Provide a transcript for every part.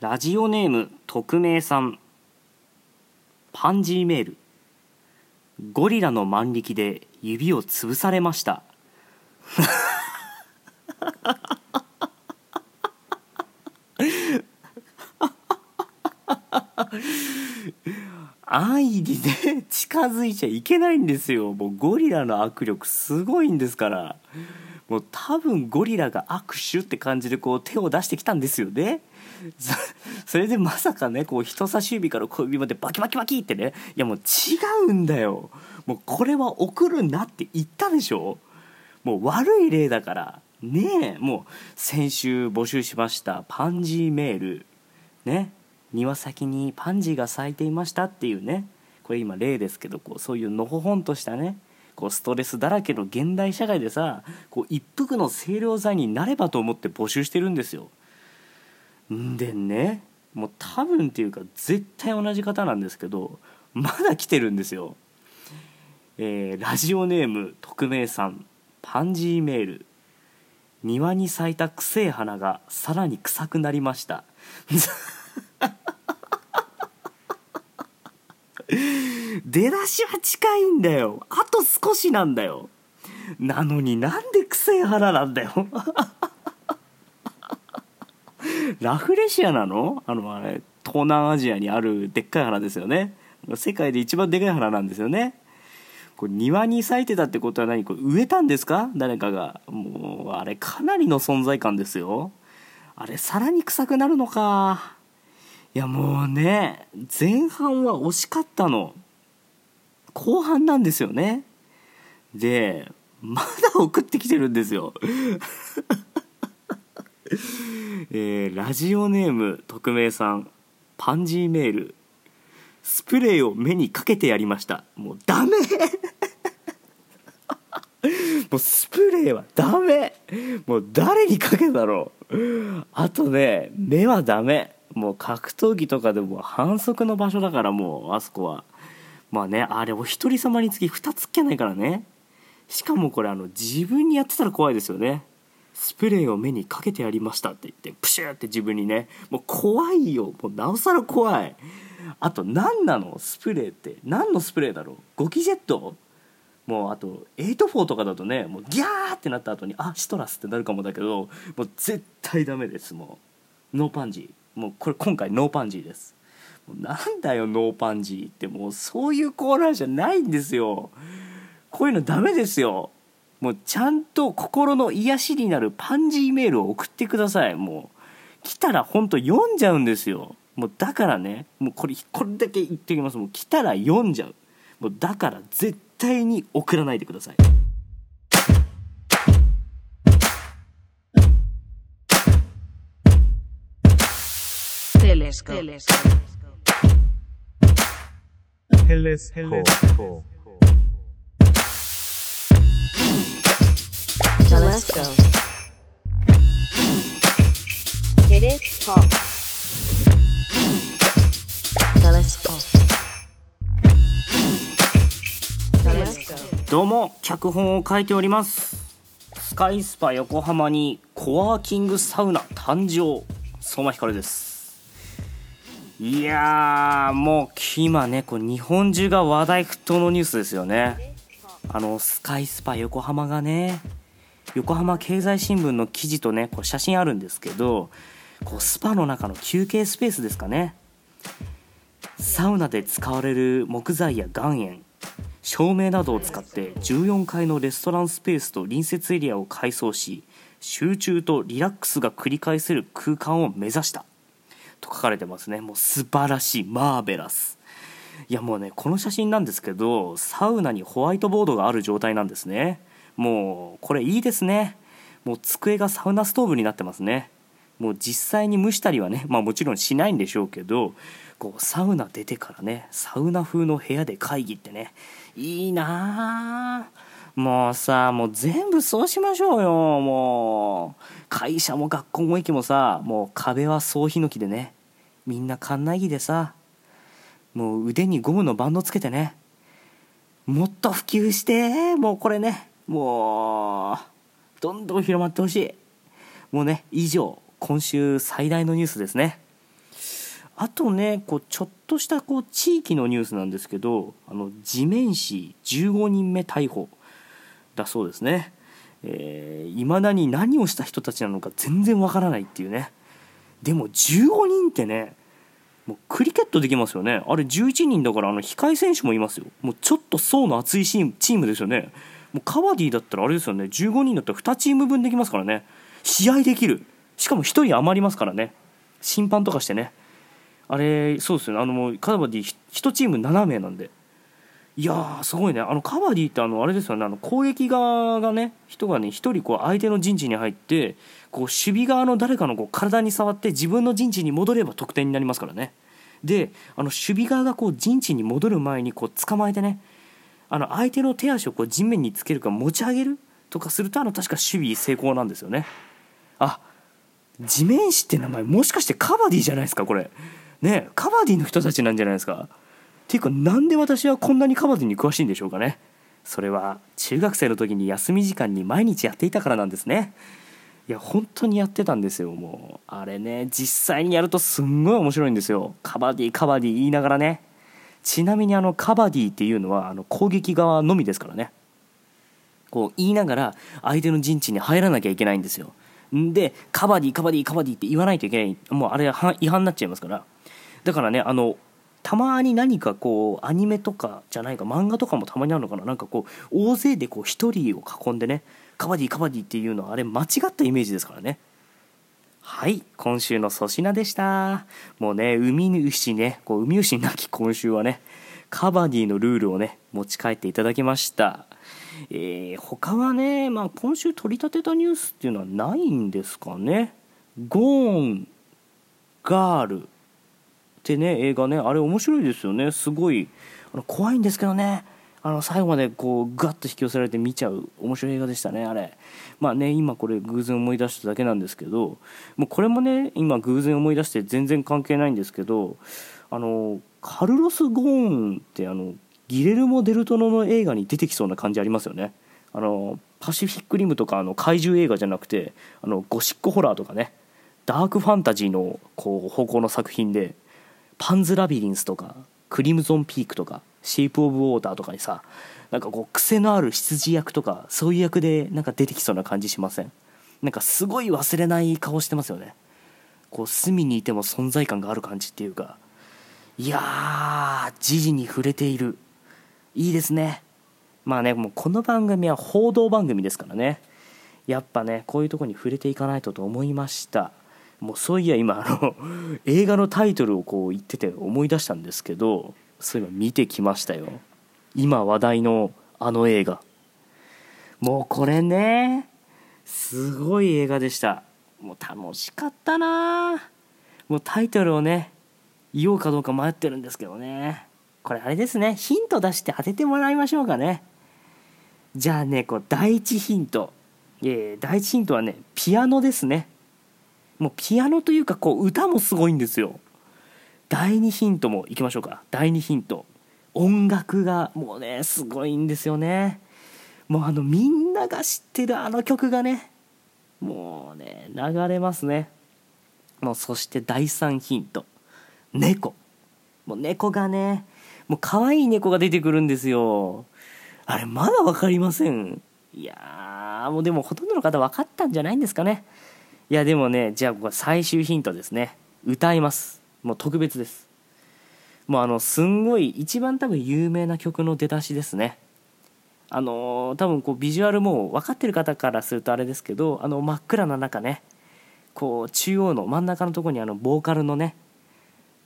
ラジオネーム匿名さん。パンジーメール。ゴリラの万力で指を潰されました。安易にね近づいちゃいけないんですよ。もうゴリラの握力すごいんですから。もう多分ゴリラが握手って感じでこう手を出してきたんですよね。それでまさかねこう人差し指から小指までバキバキバキってねいやもう違うんだよ。もうこれは送るなって言ったでしょ。もう悪い例だから。ねえ。もう先週募集しましたパンジーメール。ね。庭先にパンジーが咲いていましたっていうね。これ今例ですけどこうそういうのほほんとしたね。こうストレスだらけの現代社会でさこう一服の清涼剤になればと思って募集してるんですよ。でねもう多分っていうか絶対同じ方なんですけどまだ来てるんですよ。えーラジオネーム匿名さんパンジーメール。庭に咲いたくせえ花がさらに臭くなりました。出だしは近いんだよ。あと少しなんだよ。なのになんでくせえ花なんだよ。ラフレシアなの？あのあれ東南アジアにあるでっかい花ですよね。世界で一番でかい花なんですよね。これ庭に咲いてたってことは何？これ植えたんですか？誰かが。もうあれかなりの存在感ですよ。あれさらに臭くなるのか。いやもうね前半は惜しかったの。後半なんですよね。でまだ送ってきてるんですよ。えーラジオネーム匿名さんパンジーメール。スプレーを目にかけてやりました。もうダメ。もうスプレーはダメ。もう誰にかけたろう。あとね目はダメ。もう格闘技とかでも反則の場所だからもうあそこは。まあねあれお一人様につき2つっけないからね。しかもこれあの自分にやってたら怖いですよね。スプレーを目にかけてやりましたって言ってプシューって自分にねもう怖いよ。もうなおさら怖い。あと何なの？スプレーって。何のスプレーだろう？ゴキジェット？もうあと84とかだとねもうギャーってなった後にあシトラスってなるかもだけどもう絶対ダメです。もうノーパンジー。もうこれ今回ノーパンジーです。もうなんだよノーパンジーって。もうそういうコーナーじゃないんですよ。こういうのダメですよ。もうちゃんと心の癒しになるパンジーメールを送ってください。もう来たらほんと読んじゃうんですよ。もうだからね。もうこれこれだけ言っておきます。もう来たら読んじゃう。もうだから絶対に送らないでください Telescope. Telescope. Telescope. Telescope. Telescope. どうも脚本を書いておりますスカイスパ横浜にコワーキングサウナ誕生相馬ひかるですいやーもう今ねこう日本中が話題沸騰のニュースですよねあのスカイスパ横浜がね横浜経済新聞の記事とねこう写真あるんですけどこうスパの中の休憩スペースですかね。サウナで使われる木材や岩塩照明などを使って14階のレストランスペースと隣接エリアを改装し集中とリラックスが繰り返せる空間を目指した。と書かれてますね。もう素晴らしい。マーベラス。いやもうねこの写真なんですけどサウナにホワイトボードがある状態なんですね。もうこれいいですね。もう机がサウナストーブになってますね。もう実際に蒸したりはねまあもちろんしないんでしょうけどこうサウナ出てからねサウナ風の部屋で会議ってねいいなあ。もうさもう全部そうしましょうよ。もう会社も学校も駅もさもう壁は総ヒノキでねみんな館内着でさもう腕にゴムのバンドつけてねもっと普及してもうこれねもうどんどん広まってほしい。もうね以上今週最大のニュースですね。あとねこうちょっとしたこう地域のニュースなんですけどあの地面師15人目逮捕だそうですね。いま、えー、未だに何をした人たちなのか全然わからないっていうね。でも15人ってねもうクリケットできますよね。あれ11人だからあの控え選手もいますよ。もうちょっと層の厚いチームですよね。もうカバディだったらあれですよね。15人だったら2チーム分できますからね。試合できる。しかも1人余りますからね。審判とかしてね。あれそうですよね。あのもうカバディ1チーム7名なんで。いやーすごいね。あのカバディってあのあれですよね。あの攻撃側がね人がね1人こう相手の陣地に入ってこう守備側の誰かのこう体に触って自分の陣地に戻れば得点になりますからね。であの守備側がこう陣地に戻る前にこう捕まえてねあの相手の手足をこう地面につけるか持ち上げるとかするとあの確か守備成功なんですよね。あ地面師って名前もしかしてカバディじゃないですかこれ。ねカバディの人たちなんじゃないですか。っていうかなんで私はこんなにカバディに詳しいんでしょうかね。それは中学生の時に休み時間に毎日やっていたからなんですね。いや本当にやってたんですよ。もうあれね実際にやるとすんごい面白いんですよ。カバディカバディ言いながらね。ちなみにあのカバディっていうのはあの攻撃側のみですからね。こう言いながら相手の陣地に入らなきゃいけないんですよ。でカバディカバディカバディって言わないといけない。もうあれは違反になっちゃいますから。だからねあのたまに何かこうアニメとかじゃないか漫画とかもたまにあるのかな。なんかこう大勢でこう1人を囲んでねカバディカバディっていうのはあれ間違ったイメージですからね。はい今週の粗品でした。もうね海牛ねこう海牛なき今週はねカバディのルールをね持ち帰っていただきました。えー、他はね、まあ、今週取り立てたニュースっていうのはないんですかね。ゴーンガールってね映画ねあれ面白いですよね。すごいあの怖いんですけどね。あの最後までこうガッと引き寄せられて見ちゃう面白い映画でしたねあれ。まあね今これ偶然思い出しただけなんですけどもうこれもね今偶然思い出して全然関係ないんですけどあのカルロス・ゴーンってあのギレルモ・デルトノの映画に出てきそうな感じありますよね。あのパシフィック・リムとかあの怪獣映画じゃなくてあのゴシックホラーとかねダークファンタジーのこう方向の作品でパンズ・ラビリンスとかクリムゾン・ピークとかシェイプ・オブ・ウォーターとかにさなんかこう癖のある羊役とかそういう役でなんか出てきそうな感じしません？なんかすごい忘れない顔してますよね。こう隅にいても存在感がある感じっていうか。いやー時事に触れている。いいですね。まあねもうこの番組は報道番組ですからね。やっぱねこういうとこに触れていかないとと思いました。もうそういや今あの映画のタイトルをこう言ってて思い出したんですけどそういえば見てきましたよ。今話題のあの映画。もうこれねすごい映画でした。もう楽しかったな。もうタイトルをね言おうかどうか迷ってるんですけどね。これあれですね。ヒント出して当ててもらいましょうかね。じゃあねこう第一ヒント、えー、第一ヒントはねピアノですね。もうピアノというかこう歌もすごいんですよ。第2ヒントもいきましょうか。第2ヒント。音楽がもうねすごいんですよね。もうあのみんなが知ってるあの曲がねもうね流れますね。もうそして第3ヒント。猫。もう猫がねもう可愛い猫が出てくるんですよ。あれまだ分かりません。いやもうでもほとんどの方分かったんじゃないんですかね。いやでもねじゃあここ最終ヒントですね。歌います。もう特別です。もうあのすんごい一番多分有名な曲の出だしですね。あのー、多分こうビジュアルも分かってる方からするとあれですけどあの真っ暗な中ねこう中央の真ん中のとこにあのボーカルのね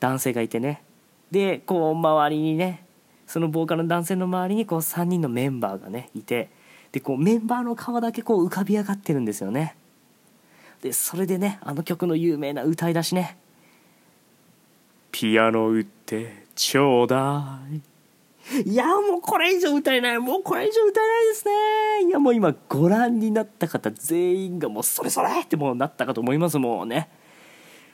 男性がいてね。でこう周りにねそのボーカルの男性の周りにこう3人のメンバーがねいて。でこうメンバーの顔だけこう浮かび上がってるんですよね。でそれでねあの曲の有名な歌い出しね「ピアノ売ってちょうだい」いやもうこれ以上歌えない。もうこれ以上歌えないですね。いやもう今ご覧になった方全員がもうそれそれってもうなったかと思いますもうね。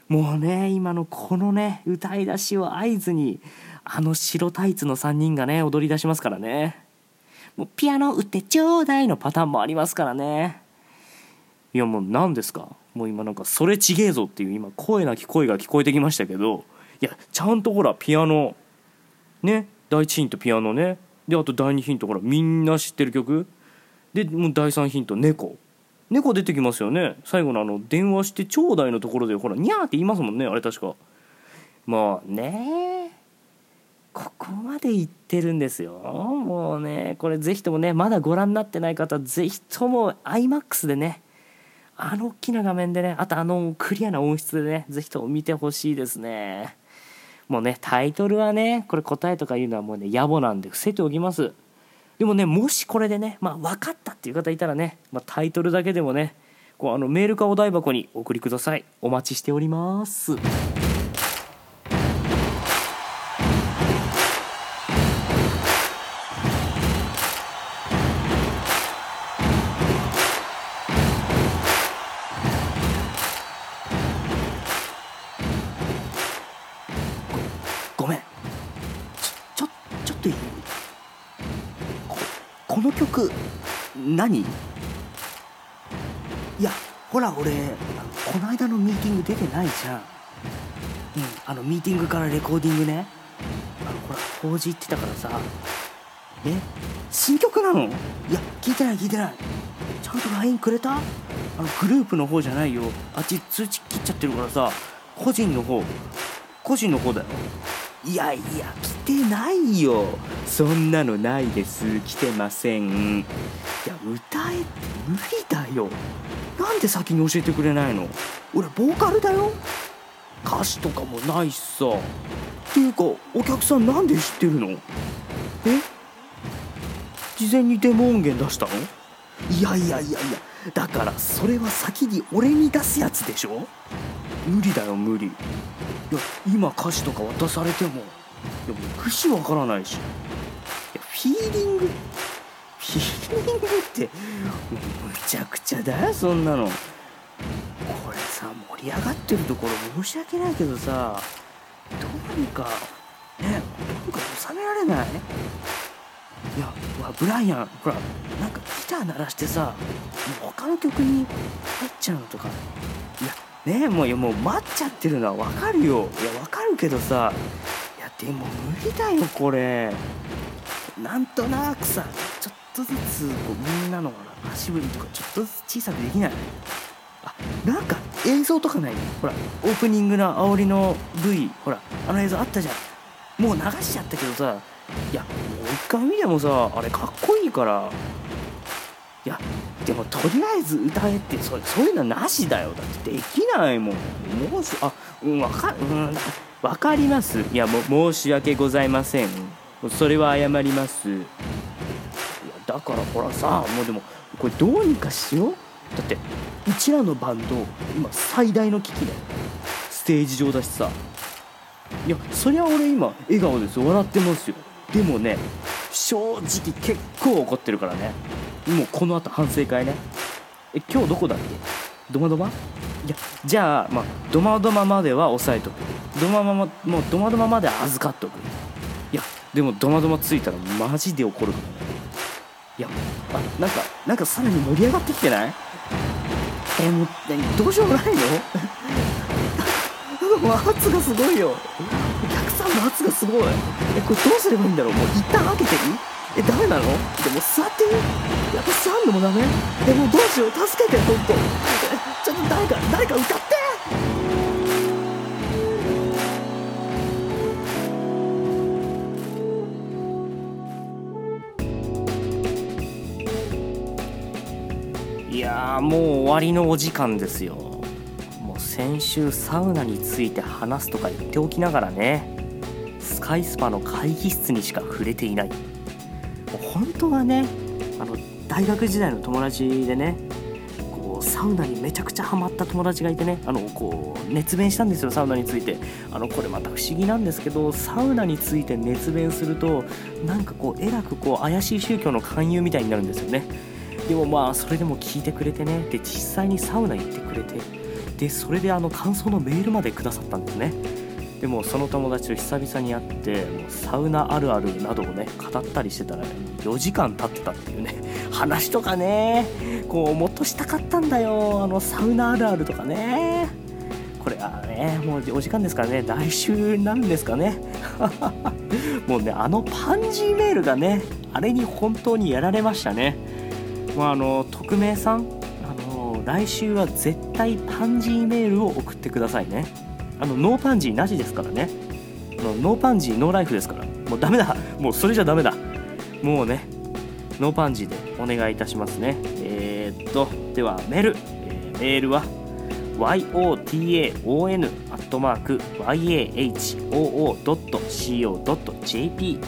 もうね今のこのね歌い出しを合図にあの白タイツの3人がね踊り出しますからね。もうピアノ打ってちょうだいのパターンもありますからね。いやもう何ですか？もう今なんかそれちげえぞっていう今声なき声が聞こえてきましたけどいやちゃんとほらピアノね第一ヒントピアノね。であと第二ヒントほらみんな知ってる曲。でもう第三ヒント猫。猫出てきますよね。最後のあの電話してちょうだいのところでほらニャーって言いますもんねあれ確か。もうねここまで言ってるんですよ。もうねこれぜひともねまだご覧になってない方ぜひとも iMAX でねあの大きな画面でねあとあのクリアな音質でねぜひとも見てほしいですね。もうねタイトルはねこれ答えとかいうのはもうね野暮なんで伏せておきます。でもねもしこれでねまあ分かったっていう方いたらね、まあ、タイトルだけでもねこうあのメールかお台箱にお送りください。お待ちしております。の曲何？いやほら俺この間のミーティング出てないじゃん。うんあのミーティングからレコーディングね。あのほら法事行ってたからさ。え？新曲なの？いや聞いてない聞いてない。ちゃんと LINE くれた？あのグループの方じゃないよ。あっち通知切っちゃってるからさ。個人の方。個人の方だよ。いやいや来てないよ。そんなのないです。来てません。いや歌えって無理だよ。なんで先に教えてくれないの？俺ボーカルだよ。歌詞とかもないしさ。っていうかお客さんなんで知ってるの？え？事前にデモ音源出したの？いやいやいやいやだからそれは先に俺に出すやつでしょ？無理だよ無理。いや今歌詞とか渡されてもいやもう節わからないし。いフィーリングフィーリングってむちゃくちゃだよそんなの。これさ盛り上がってるところ申し訳ないけどさどうにかねどうにか収められない？いやほらブライアンほらなんかギター鳴らしてさもう他の曲に入っちゃうのとか。いやねえもういやもう待っちゃってるのはわかるよ。いやわかるけどさいやでも無理だよこれ。なんとなくさちょっとずつこうみんなの足踏みとかちょっとずつ小さくできない？あなんか映像とかない？ほらオープニングの煽りの V ほらあの映像あったじゃん。もう流しちゃったけどさいやもう一回見てもさあれかっこいいから。いやでもとりあえず歌えってそそういうのなしだよ。だってできないもん。もうしあうんわかうんわかります。いやもう申し訳ございません。それは謝ります。いやだからほらさもうでもこれどうにかしよう。だってうちらのバンド今最大の危機だよ。ステージ上だしさ。いやそりゃ俺今笑顔です笑ってますよ。でもね正直結構怒ってるからね。もうこの後反省会ね。え今日どこだっけ？ドマドマ？いやじゃあまあドマドマまでは抑えとく。ドママもうドマドマまで預かっとく。いやでもドマドマついたらマジで怒るからねいやあなんかなんかさらに盛り上がってきてない？えもうどうしようもないの？もう圧がすごいよ。お客さんの圧がすごい。えこれどうすればいいんだろう？もう一旦開けていい？えダメなの？でも座っていいやっぱ座んのもダメ？えもうどうしよう助けてほんと ちょっと誰か誰か歌って。いやもう終わりのお時間ですよ。もう先週サウナについて話すとか言っておきながらね。スカイスパの会議室にしか触れていない。もう本当はね大学時代の友達でねこうサウナにめちゃくちゃハマった友達がいてねあのこう熱弁したんですよサウナについて。あのこれまた不思議なんですけどサウナについて熱弁するとなんかこうえらくこう怪しい宗教の勧誘みたいになるんですよね。でもまあそれでも聞いてくれてね。で実際にサウナ行ってくれて。でそれであの感想のメールまでくださったんですね。でもその友達と久々に会ってもうサウナあるあるなどをね語ったりしてたら、4時間経ってたっていうね 話とかねこうもっとしたかったんだよあのサウナあるあるとかね。これはねねもうお時間ですからね来週なんですかね。もうねあのパンジーメールがねあれに本当にやられましたね。もうあの匿名さんあの来週は絶対パンジーメールを送ってくださいね。あのノーパンジーなしですからね。 no パンジー no life ですから。もうダメだ。もうそれじゃダメだ。もうねノーパンジーでお願いいたしますね。えー、っとではメール、えーメールは yotaon.yahoo.co.jp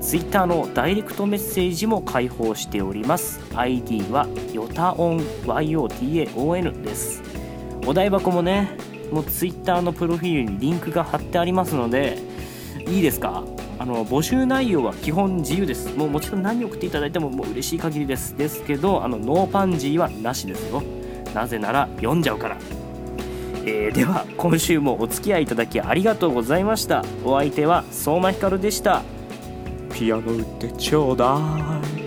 ツイッターのダイレクトメッセージも開放しております。ID はヨタオン YOTAON です。お台箱もねもうツイッターのプロフィールにリンクが貼ってありますのでいいですか？あの募集内容は基本自由です。もうもちろん何送っていただいてももう嬉しい限りです。ですけどあのノーパンジーはなしですよ。なぜなら読んじゃうから。えーでは今週もお付き合いいただきありがとうございました。お相手は相馬ひかるでした。ピアノ売ってちょうだい。